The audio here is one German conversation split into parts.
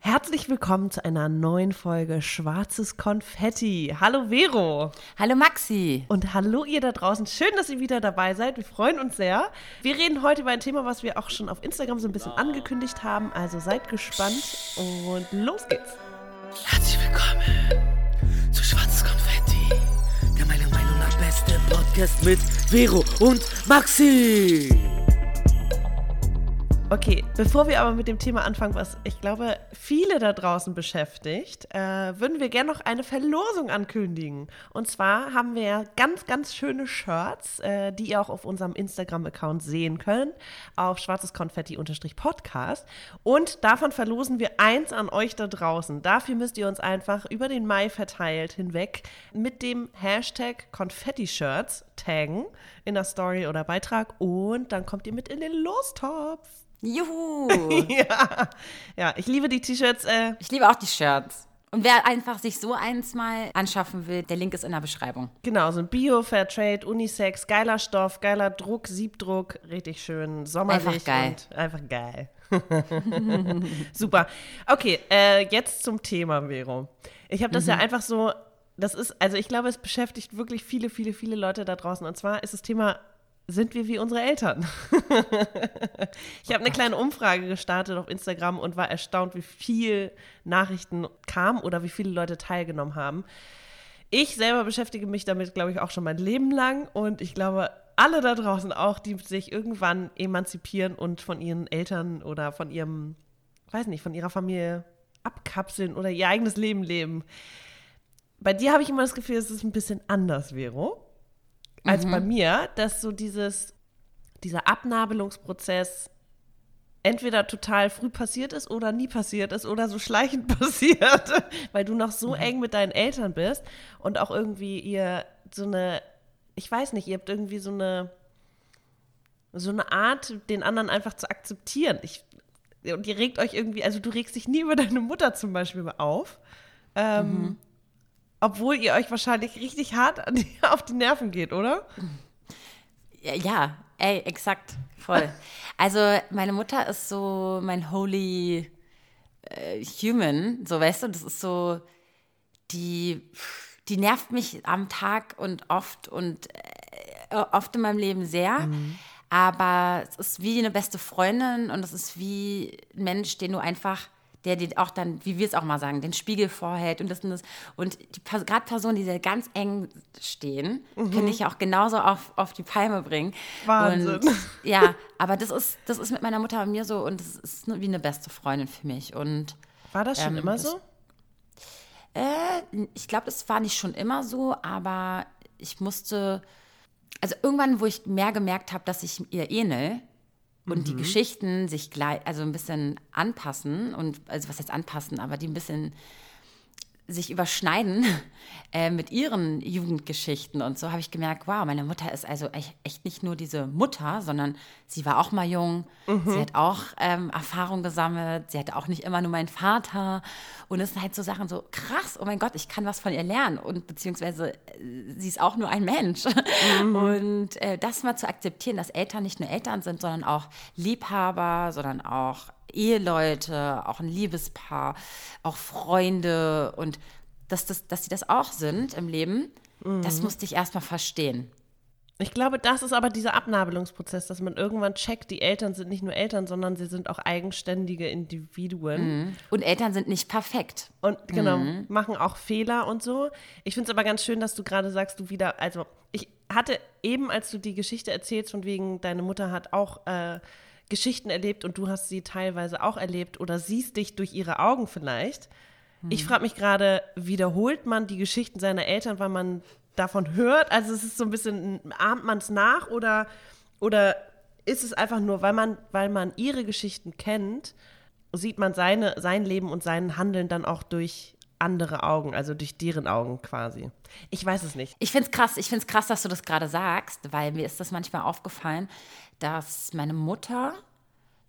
Herzlich willkommen zu einer neuen Folge Schwarzes Konfetti. Hallo Vero. Hallo Maxi. Und hallo ihr da draußen. Schön, dass ihr wieder dabei seid. Wir freuen uns sehr. Wir reden heute über ein Thema, was wir auch schon auf Instagram so ein bisschen angekündigt haben. Also seid gespannt und los geht's. Herzlich willkommen zu Schwarzes Konfetti, der meiner Meinung nach beste Podcast mit Vero und Maxi. Okay, bevor wir aber mit dem Thema anfangen, was ich glaube viele da draußen beschäftigt, äh, würden wir gerne noch eine Verlosung ankündigen. Und zwar haben wir ganz, ganz schöne Shirts, äh, die ihr auch auf unserem Instagram-Account sehen könnt, auf schwarzeskonfetti-podcast. Und davon verlosen wir eins an euch da draußen. Dafür müsst ihr uns einfach über den Mai verteilt hinweg mit dem Hashtag Konfetti-Shirts taggen in der Story oder Beitrag und dann kommt ihr mit in den Lostopf. Juhu. ja. ja, ich liebe die T-Shirts. Äh, Ich liebe auch die Shirts. Und wer einfach sich so eins mal anschaffen will, der Link ist in der Beschreibung. genau, so ein Bio, Fairtrade, Unisex, geiler Stoff, geiler Druck, Siebdruck, richtig schön, sommerlich Einfach geil. und einfach geil. Super. Okay, äh, jetzt zum Thema, Vero. Ich habe das ja einfach so, das ist, also ich glaube, es beschäftigt wirklich viele, viele, viele Leute da draußen. Und zwar ist das Thema, sind wir wie unsere Eltern? ich habe eine kleine Umfrage gestartet auf Instagram und war erstaunt, wie viel Nachrichten kamen oder wie viele Leute teilgenommen haben. Ich selber beschäftige mich damit, glaube ich, auch schon mein Leben lang und ich glaube, alle da draußen auch, die sich irgendwann emanzipieren und von ihren Eltern oder von ihrem, weiß nicht, von ihrer Familie abkapseln oder ihr eigenes Leben leben. Bei dir habe ich immer das Gefühl, es ist ein bisschen anders, Vero, als bei mir, dass so dieses, dieser Abnabelungsprozess entweder total früh passiert ist oder nie passiert ist oder so schleichend passiert, weil du noch so eng mit deinen Eltern bist und auch irgendwie ihr so eine, ich weiß nicht, ihr habt irgendwie so eine, so eine Art, den anderen einfach zu akzeptieren. Ich, und ihr regt euch irgendwie, also du regst dich nie über deine Mutter zum Beispiel mal auf, ähm, obwohl ihr euch wahrscheinlich richtig hart die, auf die Nerven geht, oder? Ja, ja ey, exakt, voll. Also meine Mutter ist so mein holy äh, human, so weißt du, das ist so, die, die nervt mich am Tag und oft und äh, oft in meinem Leben sehr. Aber es ist wie eine beste Freundin und es ist wie ein Mensch, den du einfach, der dir auch dann, wie wir es auch mal sagen, den Spiegel vorhält und das und das. Und die gerade Personen, die dir ganz eng stehen, können dich ja auch genauso auf, auf die Palme bringen. Wahnsinn. Und, ja, aber das ist, das ist mit meiner Mutter und mir so und das ist wie eine beste Freundin für mich. Und War das schon Ähm, immer das- so? äh, ich glaube, das war nicht schon immer so, aber ich musste, also irgendwann, wo ich mehr gemerkt habe, dass ich ihr ähnel und die Geschichten sich gleich, also ein bisschen anpassen und, also was jetzt anpassen, aber die ein bisschen sich überschneiden äh, mit ihren Jugendgeschichten. Und so, habe ich gemerkt, wow, meine Mutter ist also echt, echt nicht nur diese Mutter, sondern sie war auch mal jung, sie hat auch ähm, Erfahrung gesammelt, sie hatte auch nicht immer nur meinen Vater. Und es sind halt so Sachen so, krass, oh mein Gott, ich kann was von ihr lernen. Und beziehungsweise äh, sie ist auch nur ein Mensch. Und äh, das mal zu akzeptieren, dass Eltern nicht nur Eltern sind, sondern auch Liebhaber, sondern auch Eheleute, auch ein Liebespaar, auch Freunde und dass, das, dass sie das auch sind im Leben, das musste ich erstmal verstehen. Ich glaube, das ist aber dieser Abnabelungsprozess, dass man irgendwann checkt, die Eltern sind nicht nur Eltern, sondern sie sind auch eigenständige Individuen. Und Eltern sind nicht perfekt. Und genau, machen auch Fehler und so. Ich finde es aber ganz schön, dass du gerade sagst, du wieder, also ich hatte eben, als du die Geschichte erzählst, von wegen, deine Mutter hat auch äh, Geschichten erlebt und du hast sie teilweise auch erlebt oder siehst dich durch ihre Augen vielleicht. Ich frage mich gerade, wiederholt man die Geschichten seiner Eltern, weil man davon hört? Also es ist so ein bisschen, ahmt man es nach oder, oder ist es einfach nur, weil man, weil man ihre Geschichten kennt, sieht man seine, sein Leben und sein Handeln dann auch durch andere Augen, also durch deren Augen quasi. Ich weiß es nicht. Ich finde es krass, ich finde es krass, dass du das gerade sagst, weil mir ist das manchmal aufgefallen, dass meine Mutter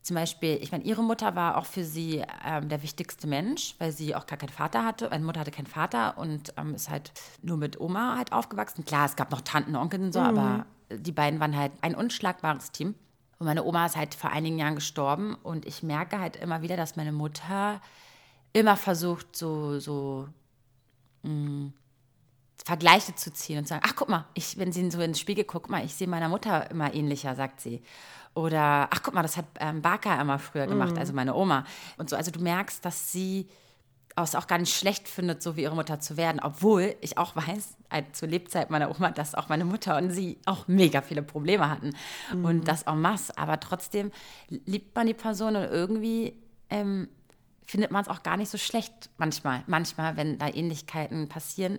zum Beispiel, ich meine, ihre Mutter war auch für sie ähm, der wichtigste Mensch, weil sie auch gar keinen Vater hatte. Meine Mutter hatte keinen Vater und ähm, ist halt nur mit Oma halt aufgewachsen. Klar, es gab noch Tanten, Onkel und so, aber die beiden waren halt ein unschlagbares Team. Und meine Oma ist halt vor einigen Jahren gestorben und ich merke halt immer wieder, dass meine Mutter immer versucht, so, so mh, Vergleiche zu ziehen und zu sagen, ach guck mal, ich, wenn sie so ins Spiegel guckt, guck mal, ich sehe meiner Mutter immer ähnlicher, sagt sie. Oder, ach guck mal, das hat ähm, Barker immer früher gemacht, also meine Oma. Und so, also du merkst, dass sie es auch gar nicht schlecht findet, so wie ihre Mutter zu werden, obwohl ich auch weiß, zur Lebzeit meiner Oma, dass auch meine Mutter und sie auch mega viele Probleme hatten mhm. und das en masse. Aber trotzdem liebt man die Person und irgendwie ähm, findet man es auch gar nicht so schlecht manchmal. Manchmal, wenn da Ähnlichkeiten passieren,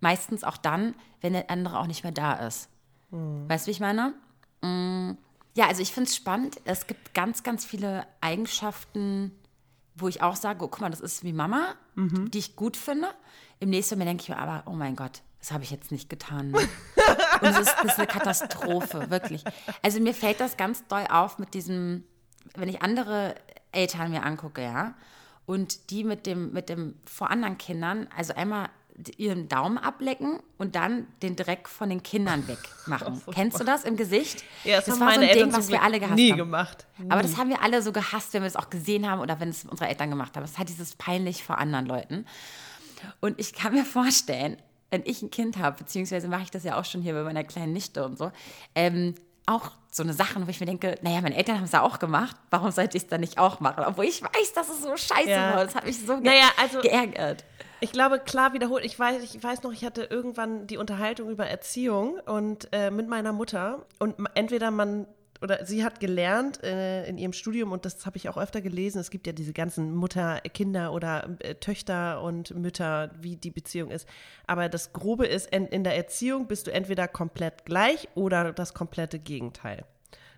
meistens auch dann, wenn der andere auch nicht mehr da ist. Mhm. Weißt du, wie ich meine? Mhm. Ja, also ich finde es spannend. Es gibt ganz, ganz viele Eigenschaften, wo ich auch sage, oh, guck mal, das ist wie Mama, mhm. die ich gut finde. Im nächsten Moment denke ich mir aber, oh mein Gott, das habe ich jetzt nicht getan. Und es ist, das ist eine Katastrophe, wirklich. Also mir fällt das ganz doll auf mit diesem, wenn ich andere Eltern mir angucke, ja, und die mit dem, mit dem vor anderen Kindern, also einmal ihren Daumen ablecken und dann den Dreck von den Kindern wegmachen. Oh, Kennst du das im Gesicht? Ja, das, das war so ein Eltern Ding, was wir alle gehasst nie haben. gemacht. Nie. Aber das haben wir alle so gehasst, wenn wir es auch gesehen haben oder wenn es unsere Eltern gemacht haben. Es hat dieses peinlich vor anderen Leuten. Und ich kann mir vorstellen, wenn ich ein Kind habe, beziehungsweise mache ich das ja auch schon hier bei meiner kleinen Nichte und so, ähm, auch so eine Sachen, wo ich mir denke, naja, meine Eltern haben es ja auch gemacht, warum sollte ich es dann nicht auch machen? Obwohl ich weiß, dass es so scheiße ja. war. Das hat mich so naja, also, geärgert. Ich glaube, klar wiederholt. Ich weiß, ich weiß noch, ich hatte irgendwann die Unterhaltung über Erziehung und äh, mit meiner Mutter. Und entweder man oder sie hat gelernt äh, in ihrem Studium, und das habe ich auch öfter gelesen, es gibt ja diese ganzen Mutter, Kinder oder äh, Töchter und Mütter, wie die Beziehung ist. Aber das Grobe ist, in, in der Erziehung bist du entweder komplett gleich oder das komplette Gegenteil.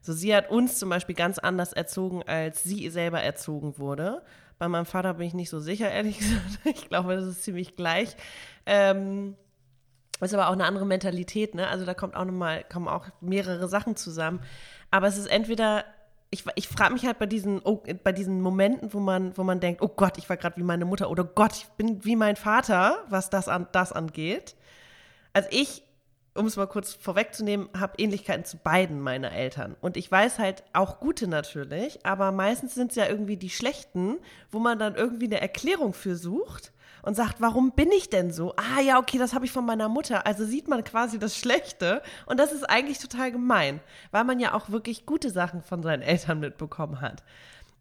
So, sie hat uns zum Beispiel ganz anders erzogen, als sie selber erzogen wurde. Bei meinem Vater bin ich nicht so sicher, ehrlich gesagt. Ich glaube, das ist ziemlich gleich. Ähm, ist aber auch eine andere Mentalität, ne? Also da kommt auch noch mal, kommen auch mehrere Sachen zusammen. Aber es ist entweder, ich, ich frage mich halt bei diesen, oh, bei diesen Momenten, wo man, wo man denkt, oh Gott, ich war gerade wie meine Mutter oder Gott, ich bin wie mein Vater, was das, an, das angeht. Also ich um es mal kurz vorwegzunehmen, habe Ähnlichkeiten zu beiden meiner Eltern. Und ich weiß halt auch gute natürlich, aber meistens sind es ja irgendwie die schlechten, wo man dann irgendwie eine Erklärung für sucht und sagt, warum bin ich denn so? Ah ja, okay, das habe ich von meiner Mutter. Also sieht man quasi das Schlechte und das ist eigentlich total gemein, weil man ja auch wirklich gute Sachen von seinen Eltern mitbekommen hat.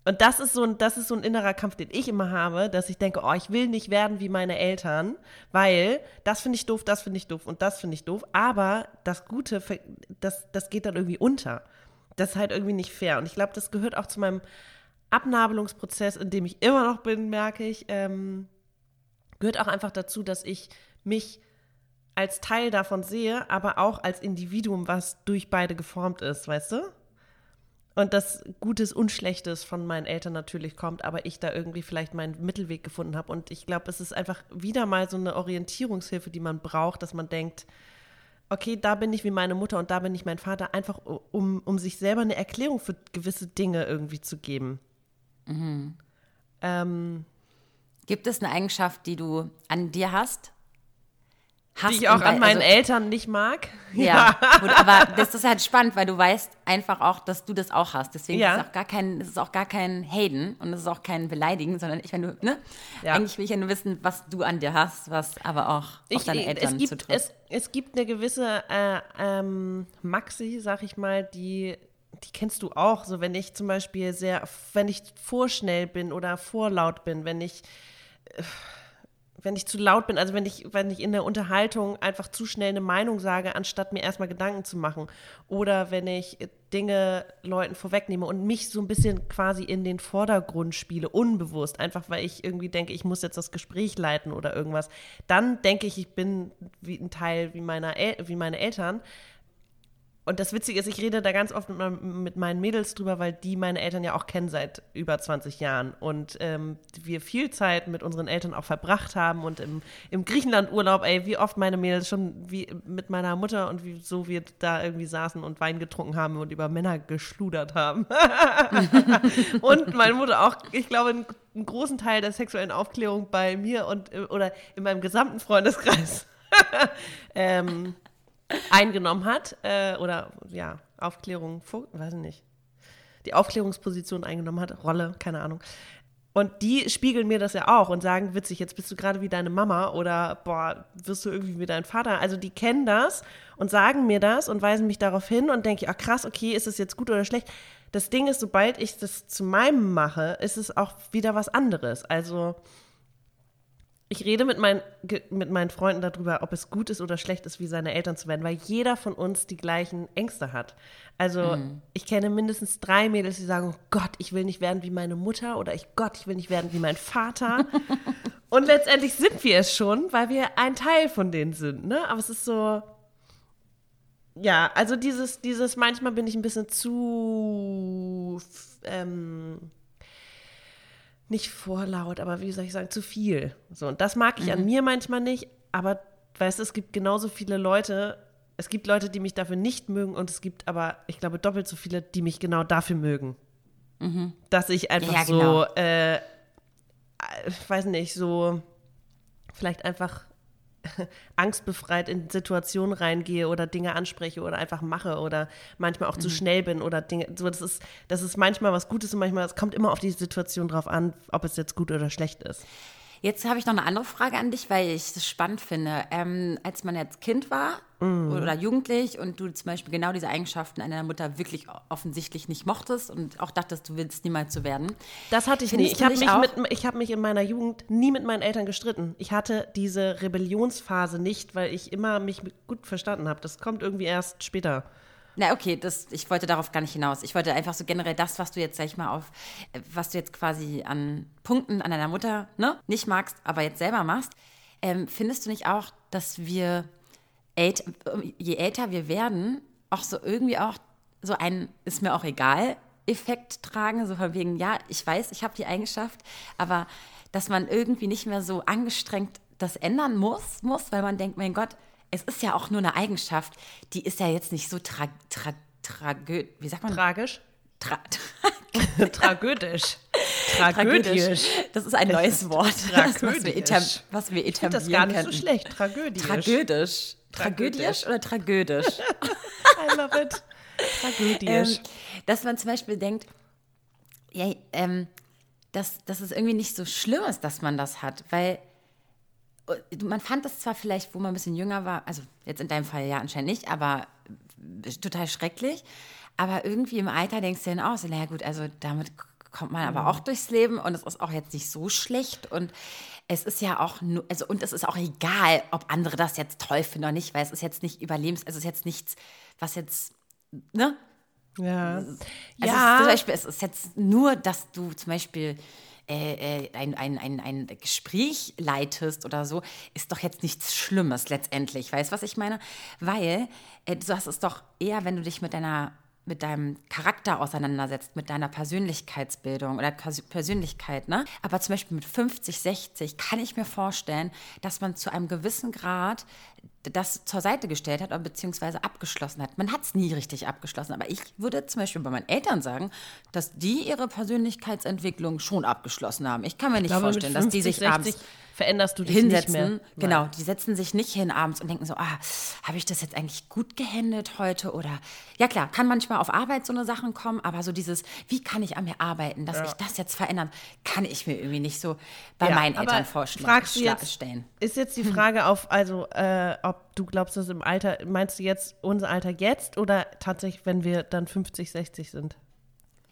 Und das ist so ein, das ist so ein innerer Kampf, den ich immer habe, dass ich denke, oh, ich will nicht werden wie meine Eltern, weil das finde ich doof, das finde ich doof und das finde ich doof. Aber das Gute, das, das geht dann irgendwie unter. Das ist halt irgendwie nicht fair. Und ich glaube, das gehört auch zu meinem Abnabelungsprozess, in dem ich immer noch bin, merke ich, ähm, gehört auch einfach dazu, dass ich mich als Teil davon sehe, aber auch als Individuum, was durch beide geformt ist, weißt du? Und das Gutes und Schlechtes von meinen Eltern natürlich kommt, aber ich da irgendwie vielleicht meinen Mittelweg gefunden habe. Und ich glaube, es ist einfach wieder mal so eine Orientierungshilfe, die man braucht, dass man denkt, okay, da bin ich wie meine Mutter und da bin ich mein Vater, einfach um, um sich selber eine Erklärung für gewisse Dinge irgendwie zu geben. Mhm. Ähm, Gibt es eine Eigenschaft, die du an dir hast, die ich auch an meinen also, Eltern nicht mag. Ja, gut, aber das ist halt spannend, weil du weißt einfach auch, dass du das auch hast. Deswegen ja. ist es auch gar kein, es ist auch gar kein Haten und es ist auch kein Beleidigen, sondern ich, wenn du, ne? Ja. Eigentlich will ich ja nur wissen, was du an dir hast, was aber auch ich, auf deine Eltern es gibt, zutrifft. Es, es gibt eine gewisse äh, ähm, Maxi, sag ich mal, die die kennst du auch, so wenn ich zum Beispiel sehr, wenn ich vorschnell bin oder vorlaut bin, wenn ich wenn ich zu laut bin, also wenn ich, wenn ich in der Unterhaltung einfach zu schnell eine Meinung sage, anstatt mir erstmal Gedanken zu machen. Oder wenn ich Dinge Leuten vorwegnehme und mich so ein bisschen quasi in den Vordergrund spiele, unbewusst, einfach weil ich irgendwie denke, ich muss jetzt das Gespräch leiten oder irgendwas, dann denke ich, ich bin wie ein Teil wie, meiner El wie meine Eltern und das Witzige ist, ich rede da ganz oft mit, mit, meinen Mädels drüber, weil die meine Eltern ja auch kennen seit über 20 Jahren. Und ähm, wir viel Zeit mit unseren Eltern auch verbracht haben und im, im Griechenland-Urlaub, ey, wie oft meine Mädels schon wie mit meiner Mutter und wie so wir da irgendwie saßen und Wein getrunken haben und über Männer geschludert haben. und meine Mutter auch, ich glaube, einen, einen, großen Teil der sexuellen Aufklärung bei mir und äh, oder in meinem gesamten Freundeskreis. ähm, eingenommen hat äh, oder ja, Aufklärung, weiß ich nicht, die Aufklärungsposition eingenommen hat, Rolle, keine Ahnung. Und die spiegeln mir das ja auch und sagen, witzig, jetzt bist du gerade wie deine Mama oder boah, wirst du irgendwie wie dein Vater. Also die kennen das und sagen mir das und weisen mich darauf hin und denke, ach krass, okay, ist es jetzt gut oder schlecht? Das Ding ist, sobald ich das zu meinem mache, ist es auch wieder was anderes. Also ich rede mit, mein, mit meinen Freunden darüber, ob es gut ist oder schlecht ist, wie seine Eltern zu werden, weil jeder von uns die gleichen Ängste hat. Also mhm. ich kenne mindestens drei Mädels, die sagen, oh Gott, ich will nicht werden wie meine Mutter oder ich Gott, ich will nicht werden wie mein Vater. Und letztendlich sind wir es schon, weil wir ein Teil von denen sind. Ne? Aber es ist so, ja, also dieses, dieses, manchmal bin ich ein bisschen zu ähm, nicht vorlaut, aber wie soll ich sagen, zu viel. So, und das mag ich mhm. an mir manchmal nicht, aber weißt du, es gibt genauso viele Leute, es gibt Leute, die mich dafür nicht mögen und es gibt aber, ich glaube, doppelt so viele, die mich genau dafür mögen. Mhm. Dass ich einfach ja, genau. so, äh, ich weiß nicht, so vielleicht einfach angstbefreit in Situationen reingehe oder Dinge anspreche oder einfach mache oder manchmal auch mhm. zu schnell bin oder Dinge. So, das ist, das ist manchmal was Gutes und manchmal, es kommt immer auf die Situation drauf an, ob es jetzt gut oder schlecht ist. Jetzt habe ich noch eine andere Frage an dich, weil ich das spannend finde. Ähm, als man jetzt Kind war mm. oder jugendlich und du zum Beispiel genau diese Eigenschaften einer Mutter wirklich offensichtlich nicht mochtest und auch dachtest, du willst niemals so werden. Das hatte ich nicht. Ich habe mich, hab mich in meiner Jugend nie mit meinen Eltern gestritten. Ich hatte diese Rebellionsphase nicht, weil ich immer mich gut verstanden habe. Das kommt irgendwie erst später. Na, okay, das, ich wollte darauf gar nicht hinaus. Ich wollte einfach so generell das, was du jetzt, sag ich mal, auf, was du jetzt quasi an Punkten an deiner Mutter ne, nicht magst, aber jetzt selber machst. Ähm, findest du nicht auch, dass wir, ält, je älter wir werden, auch so irgendwie auch so ein, ist mir auch egal, Effekt tragen, so von wegen, ja, ich weiß, ich habe die Eigenschaft, aber dass man irgendwie nicht mehr so angestrengt das ändern muss, muss, weil man denkt, mein Gott, es ist ja auch nur eine Eigenschaft, die ist ja jetzt nicht so tra, tra, tragö, wie sagt man? Tragisch? Tra, tra Tragödisch. Tragödisch. Das ist ein neues Wort, das, was wir, etab was wir etablieren das gar nicht könnten. so schlecht. Tragödisch. Tragödisch. Tragödisch oder tragödisch? I love it. Tragödisch. Ähm, dass man zum Beispiel denkt, ja, ähm, dass, dass es irgendwie nicht so schlimm ist, dass man das hat, weil man fand das zwar vielleicht, wo man ein bisschen jünger war, also jetzt in deinem Fall ja anscheinend nicht, aber total schrecklich. Aber irgendwie im Alter denkst du dann auch so, naja gut, also damit kommt man aber auch durchs Leben und es ist auch jetzt nicht so schlecht und es ist ja auch nur, also und es ist auch egal, ob andere das jetzt toll finden oder nicht, weil es ist jetzt nicht überlebens, also es ist jetzt nichts, was jetzt, ne? Ja. Also ja. Es ist, zum Beispiel, es ist jetzt nur, dass du zum Beispiel äh, äh, ein, ein, ein, ein Gespräch leitest oder so, ist doch jetzt nichts Schlimmes letztendlich. Weißt du, was ich meine? Weil äh, du hast es doch eher, wenn du dich mit deiner mit deinem Charakter auseinandersetzt, mit deiner Persönlichkeitsbildung oder Persönlichkeit, ne? Aber zum Beispiel mit 50, 60 kann ich mir vorstellen, dass man zu einem gewissen Grad das zur Seite gestellt hat oder beziehungsweise abgeschlossen hat. Man hat es nie richtig abgeschlossen, aber ich würde zum Beispiel bei meinen Eltern sagen, dass die ihre Persönlichkeitsentwicklung schon abgeschlossen haben. Ich kann mir nicht glaube, vorstellen, 50, dass die sich abends veränderst du dich hinsetzen. nicht mehr. Genau, die setzen sich nicht hin abends und denken so, ah, habe ich das jetzt eigentlich gut gehandelt heute oder ja klar, kann manchmal auf Arbeit so eine Sachen kommen, aber so dieses, wie kann ich an mir arbeiten, dass ja. ich das jetzt verändern, kann ich mir irgendwie nicht so bei ja, meinen Eltern vorstellen. Fragst du jetzt, stellen. Ist jetzt die Frage auf, also äh, ob du glaubst, dass im Alter, meinst du jetzt unser Alter jetzt oder tatsächlich, wenn wir dann 50, 60 sind?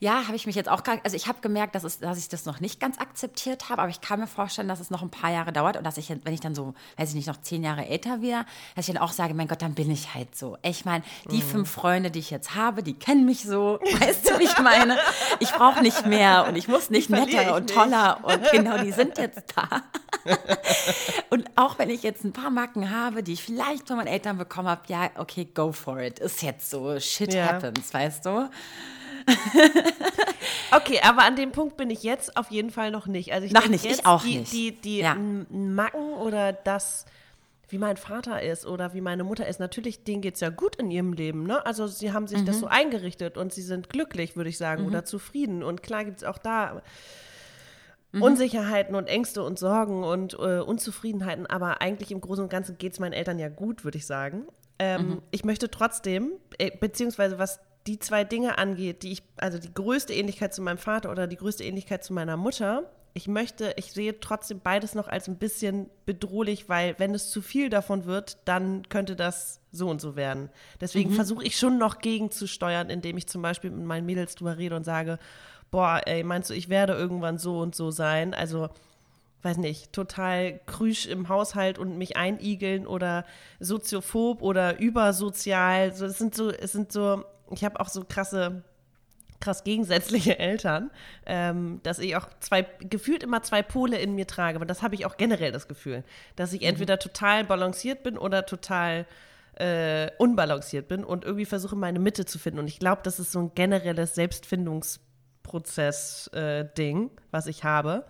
Ja, habe ich mich jetzt auch, also ich habe gemerkt, dass, es, dass ich das noch nicht ganz akzeptiert habe, aber ich kann mir vorstellen, dass es noch ein paar Jahre dauert und dass ich, wenn ich dann so, weiß ich nicht, noch zehn Jahre älter wäre, dass ich dann auch sage, mein Gott, dann bin ich halt so. Ich meine, die mhm. fünf Freunde, die ich jetzt habe, die kennen mich so, weißt du, wie ich meine? Ich brauche nicht mehr und ich muss nicht netter und toller und genau, die sind jetzt da. und auch wenn ich jetzt ein paar Macken habe, die ich vielleicht von meinen Eltern bekommen habe, ja, okay, go for it. Ist jetzt so, shit ja. happens, weißt du? okay, aber an dem Punkt bin ich jetzt auf jeden Fall noch nicht. Also ich noch nicht, ich auch die, nicht. Die, die ja. Macken oder das, wie mein Vater ist oder wie meine Mutter ist, natürlich, denen geht es ja gut in ihrem Leben. Ne? Also sie haben sich mhm. das so eingerichtet und sie sind glücklich, würde ich sagen, mhm. oder zufrieden. Und klar gibt es auch da mhm. Unsicherheiten und Ängste und Sorgen und äh, Unzufriedenheiten, aber eigentlich im Großen und Ganzen geht es meinen Eltern ja gut, würde ich sagen. Ähm, mhm. Ich möchte trotzdem, äh, beziehungsweise was die zwei Dinge angeht, die ich, also die größte Ähnlichkeit zu meinem Vater oder die größte Ähnlichkeit zu meiner Mutter, ich möchte, ich sehe trotzdem beides noch als ein bisschen bedrohlich, weil wenn es zu viel davon wird, dann könnte das so und so werden. Deswegen versuche ich schon noch gegenzusteuern, indem ich zum Beispiel mit meinen Mädels drüber rede und sage, boah, ey, meinst du, ich werde irgendwann so und so sein? Also, weiß nicht, total krüsch im Haushalt und mich einigeln oder soziophob oder übersozial. So, es sind so, es sind so, ich habe auch so krasse krass gegensätzliche Eltern, ähm, dass ich auch zwei, gefühlt immer zwei Pole in mir trage. Aber das habe ich auch generell das Gefühl, dass ich entweder total balanciert bin oder total äh, unbalanciert bin und irgendwie versuche, meine Mitte zu finden. Und ich glaube, das ist so ein generelles Selbstfindungsprozess-Ding, was ich habe.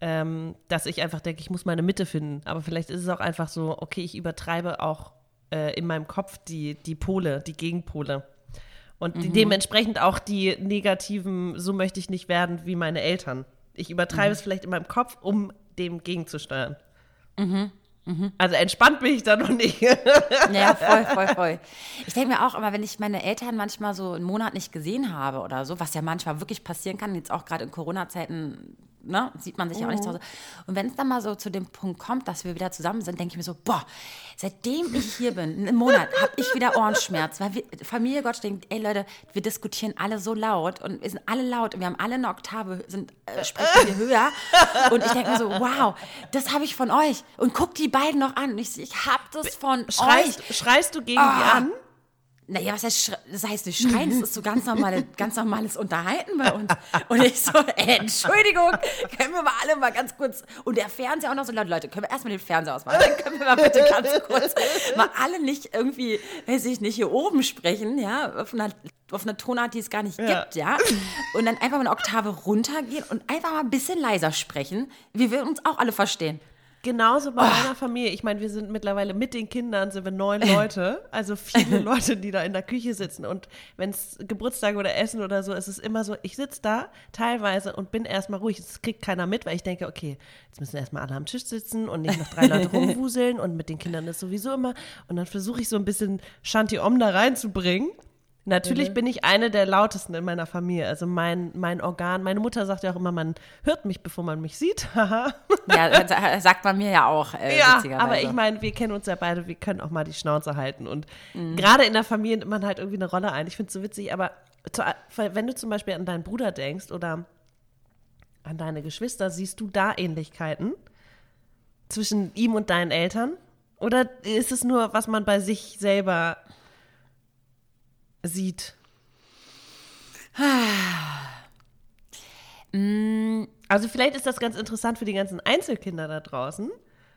Ähm, dass ich einfach denke, ich muss meine Mitte finden. Aber vielleicht ist es auch einfach so, okay, ich übertreibe auch äh, in meinem Kopf die, die Pole, die Gegenpole. Und die, dementsprechend auch die negativen, so möchte ich nicht werden wie meine Eltern. Ich übertreibe es vielleicht in meinem Kopf, um dem gegenzusteuern. Also entspannt bin ich da noch nicht. Ja, voll, voll, voll. Ich denke mir auch immer, wenn ich meine Eltern manchmal so einen Monat nicht gesehen habe oder so, was ja manchmal wirklich passieren kann, jetzt auch gerade in Corona-Zeiten, ne, sieht man sich ja auch nicht zu Hause. Und wenn es dann mal so zu dem Punkt kommt, dass wir wieder zusammen sind, denke ich mir so, boah, seitdem ich hier bin, einen Monat, habe ich wieder Ohrenschmerz. Weil wir, Familie Gott denkt, ey Leute, wir diskutieren alle so laut und wir sind alle laut und wir haben alle eine Oktave, sind, äh, sprechen wir höher. Und ich denke mir so, wow, das habe ich von euch. Und guck die beiden noch an. Und ich, ich habe das von euch. Schreist, schreist du gegen die Ah. an? Naja, was heißt, das heißt nicht schreien, das ist so ganz, normale, ganz normales Unterhalten bei uns. Und ich so, äh, Entschuldigung, können wir mal alle mal ganz kurz, und der Fernseher auch noch so laut, Leute, können wir erstmal den Fernseher ausmachen, dann können wir mal bitte ganz kurz mal alle nicht irgendwie, weiß ich nicht, hier oben sprechen, ja, auf einer, auf einer Tonart, die es gar nicht Ja. gibt, ja, und dann einfach mal eine Oktave runtergehen und einfach mal ein bisschen leiser sprechen, wie wir uns auch alle verstehen. Genauso bei meiner Familie. Ich meine, wir sind mittlerweile mit den Kindern sind wir neun Leute, also viele Leute, die da in der Küche sitzen. Und wenn es Geburtstage oder Essen oder so, ist es immer so, ich sitze da teilweise und bin erstmal ruhig. Das kriegt keiner mit, weil ich denke, okay, jetzt müssen erstmal alle am Tisch sitzen und nicht noch drei Leute rumwuseln und mit den Kindern ist sowieso immer. Und dann versuche ich so ein bisschen Shanti Om da reinzubringen. Natürlich Mhm. bin ich eine der lautesten in meiner Familie. Also mein, mein Organ, meine Mutter sagt ja auch immer, man hört mich, bevor man mich sieht. Ja, sa- sagt man mir ja auch, äh, Ja, aber ich meine, wir kennen uns ja beide, wir können auch mal die Schnauze halten. Und Mhm. gerade in der Familie nimmt man halt irgendwie eine Rolle ein. Ich finde es so witzig, aber zu, wenn du zum Beispiel an deinen Bruder denkst oder an deine Geschwister, siehst du da Ähnlichkeiten zwischen ihm und deinen Eltern? Oder ist es nur, was man bei sich selber sieht? Also vielleicht ist das ganz interessant für die ganzen Einzelkinder da draußen,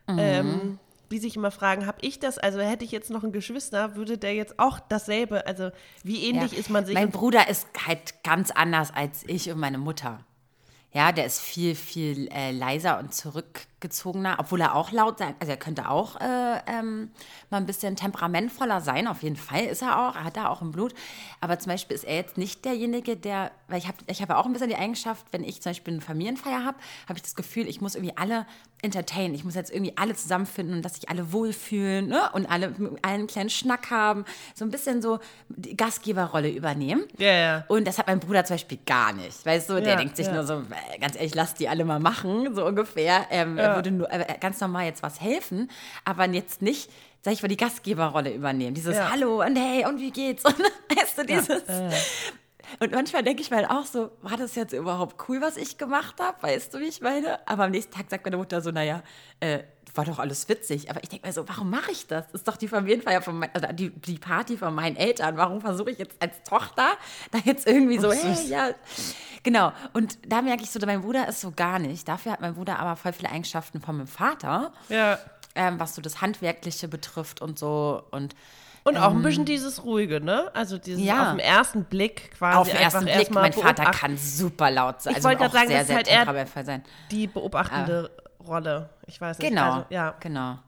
ähm, die sich immer fragen, habe ich das, also hätte ich jetzt noch einen Geschwister, würde der jetzt auch dasselbe, also wie ähnlich Ja. ist man sich? Mein Bruder ist halt ganz anders als ich und meine Mutter. Ja, der ist viel, viel äh, leiser und zurückgezogener, obwohl er auch laut sein, also er könnte auch äh, ähm, mal ein bisschen temperamentvoller sein, auf jeden Fall ist er auch, er hat da auch im Blut. Aber zum Beispiel ist er jetzt nicht derjenige, der, weil ich habe ich hab auch ein bisschen die Eigenschaft, wenn ich zum Beispiel eine Familienfeier habe, habe ich das Gefühl, ich muss irgendwie alle entertainen, ich muss jetzt irgendwie alle zusammenfinden und dass sich alle wohlfühlen ne? und alle einen kleinen Schnack haben, so ein bisschen so die Gastgeberrolle übernehmen. Ja, ja. Und das hat mein Bruder zum Beispiel gar nicht. Weißt du, der Ja, denkt sich ja. nur so, äh, ganz ehrlich, lass die alle mal machen, so ungefähr. Ähm, Er würde nur äh, ganz normal jetzt was helfen, aber jetzt nicht, sag ich mal, die Gastgeberrolle übernehmen. Dieses Ja. Hallo und hey und wie geht's? Und weißt du, dieses. Und manchmal denke ich mir halt auch so, war das jetzt überhaupt cool, was ich gemacht habe? Weißt du, wie ich meine? Aber am nächsten Tag sagt meine Mutter so, naja, äh, war doch alles witzig. Aber ich denke mir so, warum mache ich das? Das ist doch die Familienfeier von mein, oder die, die Party von meinen Eltern. Warum versuche ich jetzt als Tochter da jetzt irgendwie so, hey, ja. Genau. Und da merke ich so, mein Bruder ist so gar nicht. Dafür hat mein Bruder aber voll viele Eigenschaften von meinem Vater, ja. ähm, was so das Handwerkliche betrifft und so. Und Und auch ein bisschen dieses Ruhige, ne? Also dieses Ähm. Ja. auf den ersten Blick quasi auf den ersten Blick, mein Vater beobachten. kann super laut sein. Ich Also wollte gerade sagen, sehr, das ist sehr halt eher- sein. die beobachtende Rolle. Ich weiß nicht. Genau, Also, ja. genau.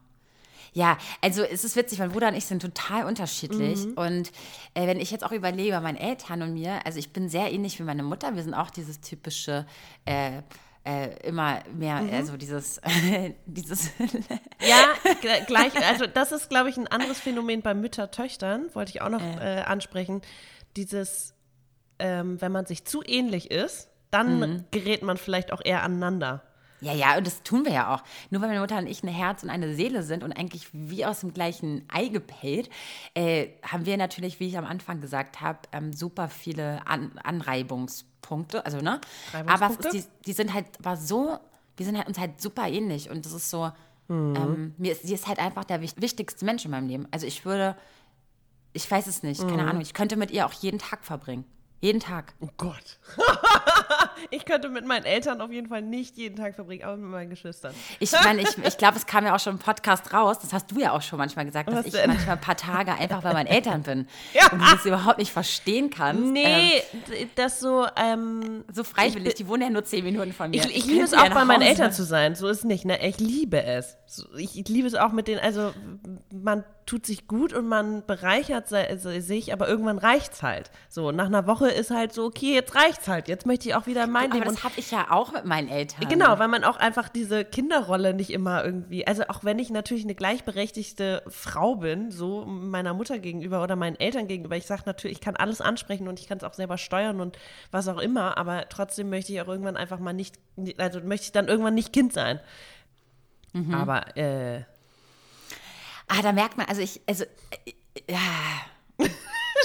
Ja, also es ist witzig, mein Bruder und ich sind total unterschiedlich. Mhm. Und äh, wenn ich jetzt auch überlege bei meinen Eltern und mir, also ich bin sehr ähnlich wie meine Mutter. Wir sind auch dieses typische, äh, äh, immer mehr, Mhm. also dieses, dieses Ja, gleich. Also das ist, glaube ich, ein anderes Phänomen bei Mütter-Töchtern, wollte ich auch noch äh, ansprechen. Dieses, ähm, wenn man sich zu ähnlich ist, dann Mhm. gerät man vielleicht auch eher aneinander. Ja, ja, und das tun wir ja auch. Nur weil meine Mutter und ich ein Herz und eine Seele sind und eigentlich wie aus dem gleichen Ei gepellt, äh, haben wir natürlich, wie ich am Anfang gesagt habe, ähm, super viele An Anreibungspunkte. Also, ne? Aber es ist, die, die sind halt, war so, wir sind halt uns halt super ähnlich. Und das ist so, ähm, mir ist, sie ist halt einfach der wich- wichtigste Mensch in meinem Leben. Also ich würde, ich weiß es nicht, keine Ahnung, ich könnte mit ihr auch jeden Tag verbringen. Jeden Tag. Oh Gott. ich könnte mit meinen Eltern auf jeden Fall nicht jeden Tag verbringen, aber mit meinen Geschwistern. Ich meine, ich, ich glaube, es kam ja auch schon im Podcast raus, das hast du ja auch schon manchmal gesagt, dass Was ich denn? manchmal ein paar Tage einfach bei meinen Eltern bin Ja. und du das überhaupt nicht verstehen kannst. Ähm, Nee, d- das so, ähm, so freiwillig, die wohnen ja nur zehn Minuten von mir. Ich, ich liebe es auch, bei meinen. Eltern zu sein. So ist es nicht, ne? Ich liebe es. Ich, ich liebe es auch mit denen, also man tut sich gut und man bereichert sich, aber irgendwann reicht's halt. So, nach einer Woche ist halt so, okay, jetzt reicht's halt. Jetzt möchte ich auch wieder mein Aber Leben. das habe ich ja auch mit meinen Eltern. Genau, weil man auch einfach diese Kinderrolle nicht immer irgendwie, also auch wenn ich natürlich eine gleichberechtigte Frau bin, so meiner Mutter gegenüber oder meinen Eltern gegenüber, ich sage natürlich, ich kann alles ansprechen und ich kann es auch selber steuern und was auch immer, aber trotzdem möchte ich auch irgendwann einfach mal nicht, also möchte ich dann irgendwann nicht Kind sein. Mhm. Aber, äh, Ah, da merkt man, also ich, also, äh, ja,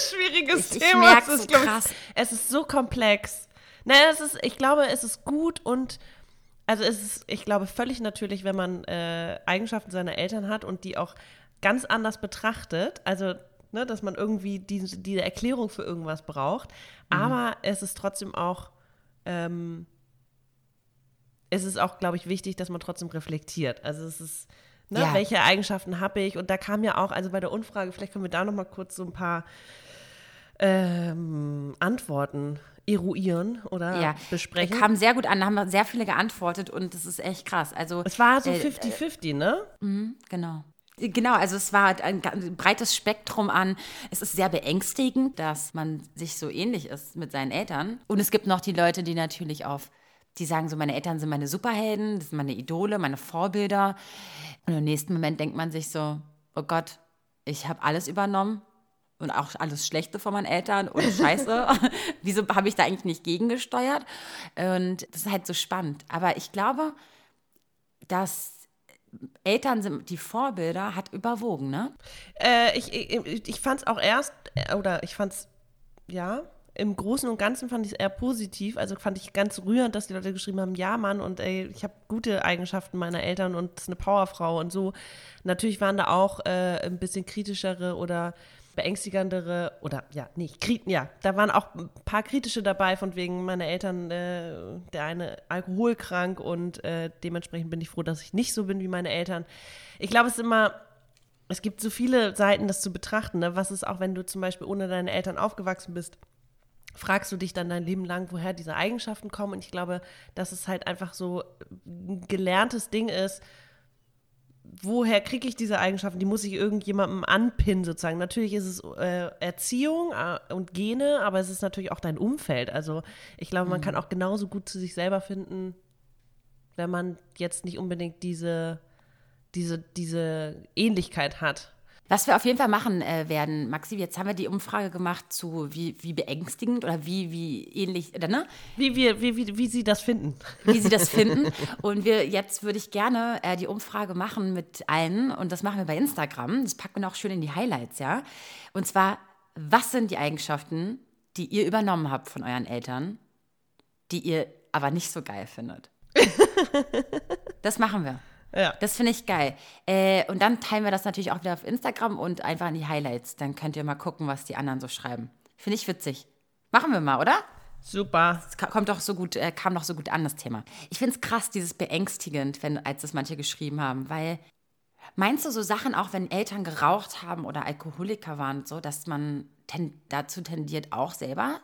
schwieriges Ich- ich Thema. es ist, so glaub ich, krass. es ist so komplex. Naja, es ist, ich glaube, es ist gut und also es ist, ich glaube, völlig natürlich, wenn man äh, Eigenschaften seiner Eltern hat und die auch ganz anders betrachtet. Also, ne, dass man irgendwie diese, diese Erklärung für irgendwas braucht. Mhm. Aber es ist trotzdem auch, ähm, es ist auch, glaube ich, wichtig, dass man trotzdem reflektiert. Also es ist, ne, Ja. welche Eigenschaften habe ich? Und da kam ja auch, also bei der Umfrage, vielleicht können wir da noch mal kurz so ein paar ähm, Antworten eruieren oder ja. besprechen. Kam sehr gut an, da haben sehr viele geantwortet und das ist echt krass. Also, es war so äh, 50-50, ne? Genau. Genau, also es war ein, ganz breites Spektrum an. Es ist sehr beängstigend, dass man sich so ähnlich ist mit seinen Eltern. Und es gibt noch die Leute, die natürlich auf, die sagen so, meine Eltern sind meine Superhelden, das sind meine Idole, meine Vorbilder. Und im nächsten Moment denkt man sich so, oh Gott, ich habe alles übernommen und auch alles Schlechte von meinen Eltern und Scheiße. Wieso habe ich da eigentlich nicht gegengesteuert? Und das ist halt so spannend. Aber ich glaube, dass Eltern sind die Vorbilder, hat überwogen, ne? Äh, ich ich, ich fand es auch erst, äh, oder ich fand es, ja, im Großen und Ganzen fand ich es eher positiv. Also fand ich ganz rührend, dass die Leute geschrieben haben, ja, Mann, und ey, ich habe gute Eigenschaften meiner Eltern und ist eine Powerfrau und so. Natürlich waren da auch äh, ein bisschen kritischere oder beängstigendere oder ja, nicht, kri ja, da waren auch ein paar kritische dabei, von wegen meine Eltern, äh, der eine alkoholkrank und äh, dementsprechend bin ich froh, dass ich nicht so bin wie meine Eltern. Ich glaube, es ist immer, es gibt so viele Seiten, das zu betrachten. Ne? Was ist auch, wenn du zum Beispiel ohne deine Eltern aufgewachsen bist? Fragst du dich dann dein Leben lang, woher diese Eigenschaften kommen? Und ich glaube, dass es halt einfach so ein gelerntes Ding ist, woher kriege ich diese Eigenschaften? Die muss ich irgendjemandem anpinnen, sozusagen. Natürlich ist es äh, Erziehung äh, und Gene, aber es ist natürlich auch dein Umfeld. Also ich glaube, man kann auch genauso gut zu sich selber finden, wenn man jetzt nicht unbedingt diese, diese, diese Ähnlichkeit hat. Was wir auf jeden Fall machen äh, werden, Maxi, jetzt haben wir die Umfrage gemacht zu wie, wie beängstigend oder wie, wie ähnlich, oder ne? Wie, wir, wie, wie, wie sie das finden. wie sie das finden. Und wir jetzt würde ich gerne äh, die Umfrage machen mit allen und das machen wir bei Instagram. Das packen wir noch schön in die Highlights, ja. Und zwar, was sind die Eigenschaften, die ihr übernommen habt von euren Eltern, die ihr aber nicht so geil findet? das machen wir. Ja. Das finde ich geil. Äh, und dann teilen wir das natürlich auch wieder auf Instagram und einfach in die Highlights. Dann könnt ihr mal gucken, was die anderen so schreiben. Finde ich witzig. Machen wir mal, oder? Super. Es kommt doch so gut, äh, kam doch so gut an, das Thema. Ich finde es krass, dieses beängstigend, wenn, als das manche geschrieben haben, weil meinst du so Sachen auch, wenn Eltern geraucht haben oder Alkoholiker waren und so, dass man ten, dazu tendiert, auch selber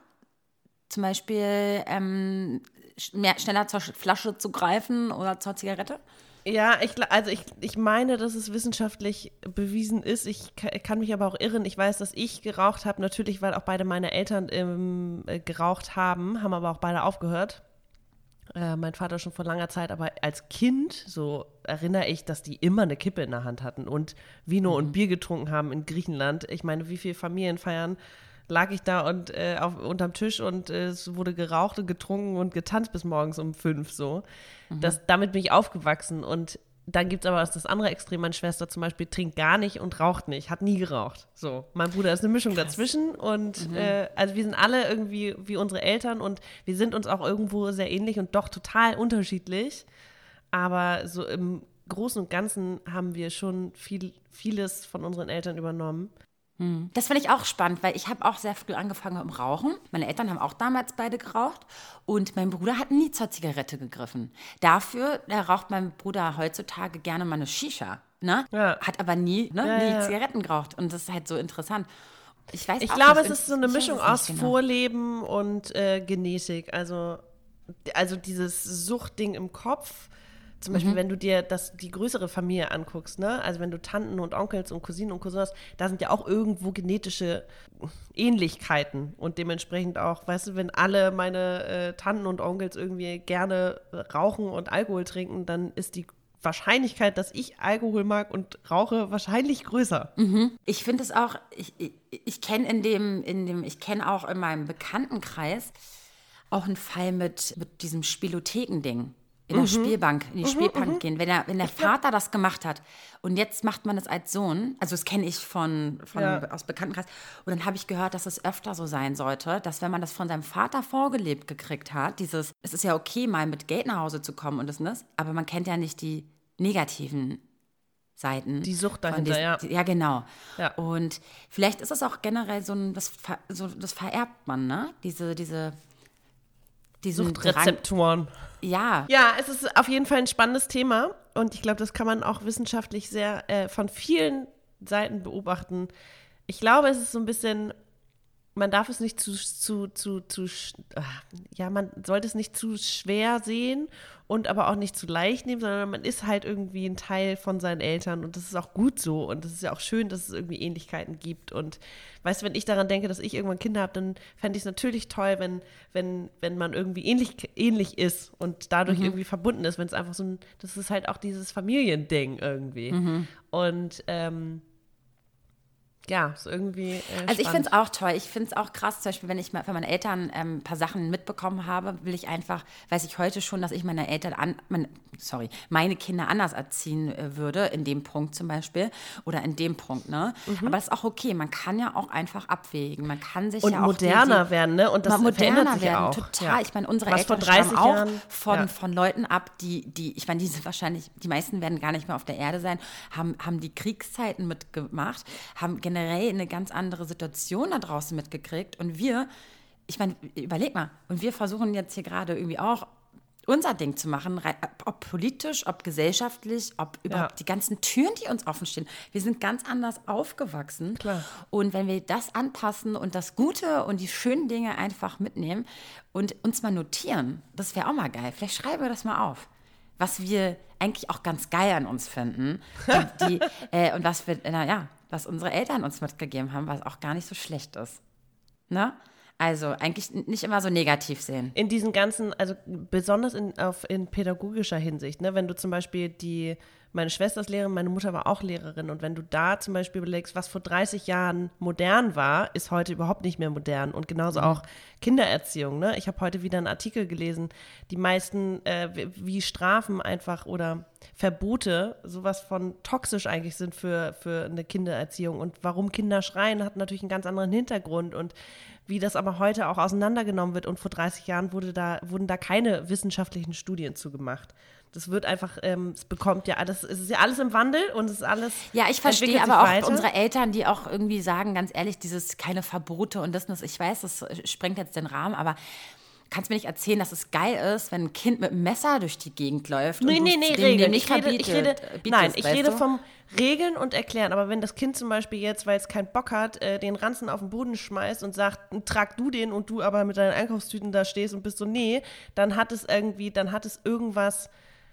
zum Beispiel ähm, mehr, schneller zur Flasche zu greifen oder zur Zigarette? Ja, ich, also ich, ich meine, dass es wissenschaftlich bewiesen ist. Ich ka- kann mich aber auch irren. Ich weiß, dass ich geraucht habe, natürlich, weil auch beide meine Eltern ähm, äh, geraucht haben, haben aber auch beide aufgehört. Äh, mein Vater schon vor langer Zeit, aber als Kind, so erinnere ich, dass die immer eine Kippe in der Hand hatten und Vino und Bier getrunken haben in Griechenland. Ich meine, wie viele Familienfeiern lag ich da und äh, auf, unterm Tisch und äh, es wurde geraucht und getrunken und getanzt bis morgens um fünf so. Das, damit bin ich aufgewachsen und dann gibt es aber das andere Extrem. Meine Schwester zum Beispiel trinkt gar nicht und raucht nicht, hat nie geraucht. So, mein Bruder ist eine Mischung dazwischen und äh, also wir sind alle irgendwie wie unsere Eltern und wir sind uns auch irgendwo sehr ähnlich und doch total unterschiedlich. Aber so im Großen und Ganzen haben wir schon viel, vieles von unseren Eltern übernommen. Das finde ich auch spannend, weil ich habe auch sehr früh angefangen mit dem Rauchen. Meine Eltern haben auch damals beide geraucht und mein Bruder hat nie zur Zigarette gegriffen. Dafür raucht mein Bruder heutzutage gerne mal eine Shisha, ne? Ja. Hat aber nie, ne, Ja, nie ja. Zigaretten geraucht und das ist halt so interessant. Ich weiß Ich glaube, es ist so eine Mischung aus genau. Vorleben und äh, Genetik. Also, also dieses Suchtding im Kopf. Zum Mhm. Beispiel, wenn du dir das, die größere Familie anguckst, ne? Also wenn du Tanten und Onkels und Cousinen und Cousins, da sind ja auch irgendwo genetische Ähnlichkeiten und dementsprechend auch, weißt du, wenn alle meine äh, Tanten und Onkels irgendwie gerne rauchen und Alkohol trinken, dann ist die Wahrscheinlichkeit, dass ich Alkohol mag und rauche, wahrscheinlich größer. Ich finde es auch, ich, ich, ich kenne in dem, in dem, ich kenne auch in meinem Bekanntenkreis auch einen Fall mit, mit diesem Spielotheken-Ding. In der Spielbank, in die Spielbank gehen. Wenn der, wenn der Vater das gemacht hat und jetzt macht man es als Sohn, also das kenne ich von, von Ja. aus Bekanntenkreis, und dann habe ich gehört, dass es öfter so sein sollte, dass wenn man das von seinem Vater vorgelebt gekriegt hat, dieses, es ist ja okay, mal mit Geld nach Hause zu kommen und das und das, aber man kennt ja nicht die negativen Seiten. Die Sucht dahinter, diesen- ja. Ja, genau. Ja. Und vielleicht ist es auch generell so ein, das, so, das vererbt man, ne? Diese, diese, diesen Drang. Suchtrezeptoren. Ja, Ja, es ist auf jeden Fall ein spannendes Thema und ich glaube, das kann man auch wissenschaftlich sehr äh, von vielen Seiten beobachten. Ich glaube, es ist so ein bisschen, man darf es nicht zu, zu, zu, zu, ah, ja, man sollte es nicht zu schwer sehen und aber auch nicht zu leicht nehmen, sondern man ist halt irgendwie ein Teil von seinen Eltern und das ist auch gut so und das ist ja auch schön, dass es irgendwie Ähnlichkeiten gibt und weißt du, wenn ich daran denke, dass ich irgendwann Kinder habe, dann fände ich es natürlich toll, wenn, wenn, wenn man irgendwie ähnlich, ähnlich ist und dadurch irgendwie verbunden ist, wenn es einfach so ein, das ist halt auch dieses Familiending irgendwie. Und ähm, ja, ist irgendwie äh, Also ich finde es auch toll. Ich finde es auch krass, zum Beispiel, wenn ich mal von meinen Eltern ähm, ein paar Sachen mitbekommen habe, will ich einfach, weiß ich heute schon, dass ich meine Eltern an, meine, sorry, meine Kinder anders erziehen äh, würde, in dem Punkt zum Beispiel oder in dem Punkt, ne? Mhm. Aber das ist auch okay. Man kann ja auch einfach abwägen. Man kann sich und ja auch moderner werden, ne? Und das moderner sich werden, ja auch. total. Ja. Ich meine, unsere Was Eltern 30 stammen auch Jahren, von, ja. von Leuten ab, die, die, ich meine, die sind wahrscheinlich, die meisten werden gar nicht mehr auf der Erde sein, haben, haben die Kriegszeiten mitgemacht, haben generell eine ganz andere Situation da draußen mitgekriegt. Und wir, ich meine, überleg mal, und wir versuchen jetzt hier gerade irgendwie auch unser Ding zu machen, ob politisch, ob gesellschaftlich, ob überhaupt Ja. die ganzen Türen, die uns offen stehen. Wir sind ganz anders aufgewachsen. Klar. Und wenn wir das anpassen und das Gute und die schönen Dinge einfach mitnehmen und uns mal notieren, das wäre auch mal geil. Vielleicht schreiben wir das mal auf. Was wir eigentlich auch ganz geil an uns finden. Und, die, äh, und was wir, naja, was unsere Eltern uns mitgegeben haben, was auch gar nicht so schlecht ist. Ne? Also eigentlich nicht immer so negativ sehen. in diesen ganzen, also besonders in, auf, in pädagogischer Hinsicht, ne? wenn du zum Beispiel die, meine Schwester ist Lehrerin, meine Mutter war auch Lehrerin und wenn du da zum Beispiel überlegst, was vor 30 Jahren modern war, ist heute überhaupt nicht mehr modern und genauso auch Kindererziehung. Ne? Ich habe heute wieder einen Artikel gelesen, die meisten, äh, wie- wie Strafen einfach oder Verbote sowas von toxisch eigentlich sind für, für eine Kindererziehung und warum Kinder schreien, hat natürlich einen ganz anderen Hintergrund und wie das aber heute auch auseinandergenommen wird. Und vor 30 Jahren wurde da, wurden da keine wissenschaftlichen Studien zu gemacht. Das wird einfach, ähm, es bekommt ja alles, es ist ja alles im Wandel und es ist alles. Ja, ich verstehe aber auch weiter. unsere Eltern, die auch irgendwie sagen, ganz ehrlich, dieses keine Verbote und das, und das ich weiß, das sprengt jetzt den Rahmen, aber kannst mir nicht erzählen, dass es geil ist, wenn ein Kind mit einem Messer durch die Gegend läuft Nee, und nee, nee, dem- dem Regeln. nicht Ich rede, ich rede, bietest, nein, ich rede du? vom Regeln und Erklären. Aber wenn das Kind zum Beispiel jetzt, weil es keinen Bock hat, äh, den Ranzen auf den Boden schmeißt und sagt, trag du den und du aber mit deinen Einkaufstüten da stehst und bist so, nee, dann hat es irgendwie, dann hat es irgendwas,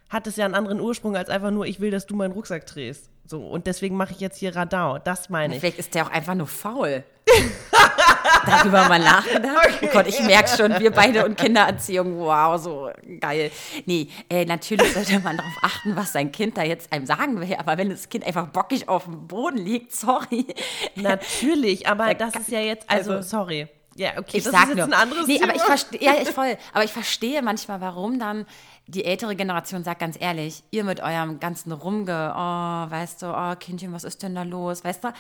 hat es ja einen anderen Ursprung als einfach nur, ich will, dass du meinen Rucksack drehst. So, und deswegen mache ich jetzt hier Radau. Das meine ich. Vielleicht ist der auch einfach nur faul. darüber mal nachgedacht? Okay. Oh Gott, ich merke schon, wir beide und Kindererziehung, wow, so geil. Nee, äh, natürlich sollte man darauf achten, was sein Kind da jetzt einem sagen will. Aber wenn das Kind einfach bockig auf dem Boden liegt, sorry. Natürlich, aber das ist ja jetzt, also, also sorry. Ja, okay, ich das sag ist jetzt nur. ein anderes nee, Thema. aber ich verstehe, ja, ich voll, aber ich verstehe manchmal, warum dann die ältere Generation sagt ganz ehrlich, ihr mit eurem ganzen Rumge, oh, weißt du, oh, Kindchen, was ist denn da los, weißt du?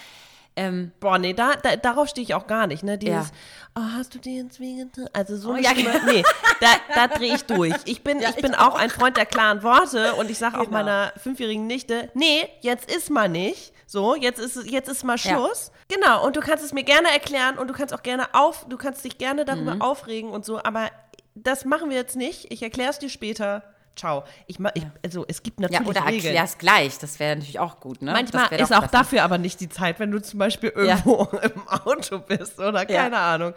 Ähm, Boah, nee, da, da, darauf stehe ich auch gar nicht, ne? Dieses, ja. oh, hast du dir ins Wegen Also so oh, ja, genau. nee, da, da drehe ich durch. Ich bin, ja, ich bin auch, auch ein Freund der klaren Worte und ich sage genau. auch meiner fünfjährigen Nichte, nee, jetzt ist mal nicht. So, jetzt ist, jetzt ist mal Schluss. Ja. Genau, und du kannst es mir gerne erklären und du kannst auch gerne auf, du kannst dich gerne darüber mhm. aufregen und so, aber das machen wir jetzt nicht. Ich erkläre es dir später. Ciao. Ich, ich, also es gibt natürlich ja, oder Regeln. erklär's gleich, das wäre natürlich auch gut, ne? Manchmal ist auch besser. dafür aber nicht die Zeit, wenn du zum Beispiel irgendwo ja. im Auto bist oder keine ja. Ahnung.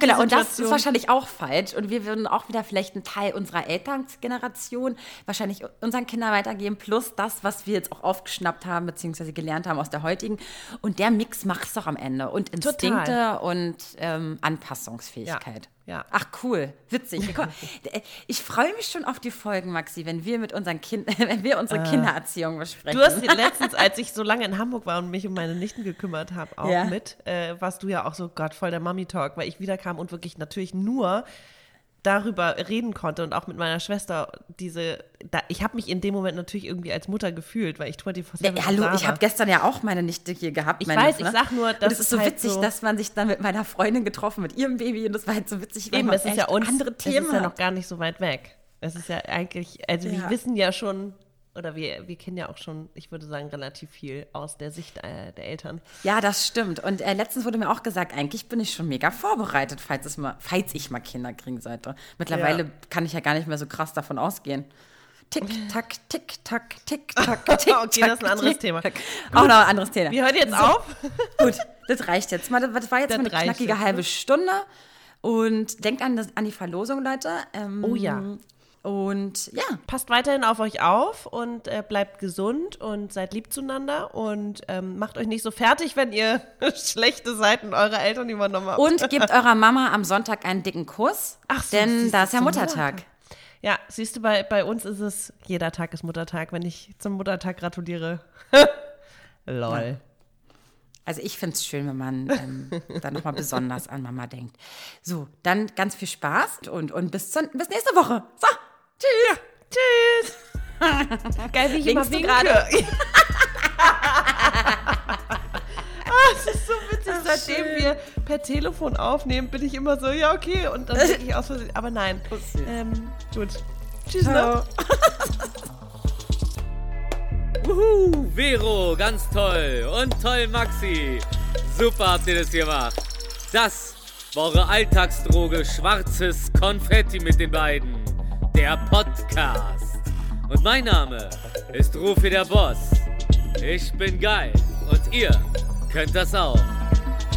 Genau, und das ist wahrscheinlich auch falsch und wir würden auch wieder vielleicht einen Teil unserer Elterngeneration wahrscheinlich unseren Kindern weitergeben, plus das, was wir jetzt auch aufgeschnappt haben, beziehungsweise gelernt haben aus der heutigen. Und der Mix macht es doch am Ende und Instinkte Total. und ähm, Anpassungsfähigkeit. Ja. Ach cool, witzig. Ich freue mich schon auf die Folgen, Maxi, wenn wir mit unseren Kindern, wenn wir unsere äh, Kindererziehung besprechen. Du hast letztens, als ich so lange in Hamburg war und mich um meine Nichten gekümmert habe, auch ja. mit, äh, warst du ja auch so Gott voll der Mummy Talk, weil ich wiederkam und wirklich natürlich nur darüber reden konnte und auch mit meiner Schwester diese, da, ich habe mich in dem Moment natürlich irgendwie als Mutter gefühlt, weil ich 24 ja, Hallo, ich habe gestern ja auch meine Nichte hier gehabt. Ich weiß, ne? ich sag nur, das ist, ist so halt witzig, so dass man sich dann mit meiner Freundin getroffen mit ihrem Baby und das war halt so witzig, Eben, es ist ja uns, andere Themen. Es ist ja noch gar nicht so weit weg. Es ist ja eigentlich, also ja. wir wissen ja schon, oder wir, wir kennen ja auch schon, ich würde sagen, relativ viel aus der Sicht äh, der Eltern. Ja, das stimmt. Und äh, letztens wurde mir auch gesagt, eigentlich bin ich schon mega vorbereitet, falls, es mal, falls ich mal Kinder kriegen sollte. Mittlerweile ja. kann ich ja gar nicht mehr so krass davon ausgehen. Tick, tack, tick, tack, tick, tack, tick, Okay, das ist ein anderes Thema. Auch noch ein anderes Thema. Wir hören jetzt so, auf. Gut, das reicht jetzt. Das war jetzt das mal eine knackige jetzt, halbe Stunde. Und denkt an, das, an die Verlosung, Leute. Ähm, oh ja. Und ja. Passt weiterhin auf euch auf und äh, bleibt gesund und seid lieb zueinander und ähm, macht euch nicht so fertig, wenn ihr schlechte Seiten eurer Eltern übernommen habt. Und gebt eurer Mama am Sonntag einen dicken Kuss, Ach so, denn da ist ja Muttertag. Ja, siehst du, bei, bei uns ist es, jeder Tag ist Muttertag, wenn ich zum Muttertag gratuliere. Lol. Ja. Also ich finde es schön, wenn man ähm, dann nochmal besonders an Mama denkt. So, dann ganz viel Spaß und, und bis, zum, bis nächste Woche. So. Tschüss. Tschüss. Geil, wie ich Linkst immer gerade. Seitdem schön. wir per Telefon aufnehmen, bin ich immer so, ja, okay. Und dann denke ich aus Versehen, aber nein. Ähm, gut. Tschüss, ne? Wuhu, Vero, ganz toll. Und toll, Maxi. Super habt ihr das gemacht. Das war eure Alltagsdroge Schwarzes Konfetti mit den beiden der Podcast. Und mein Name ist Rufi der Boss. Ich bin geil und ihr könnt das auch.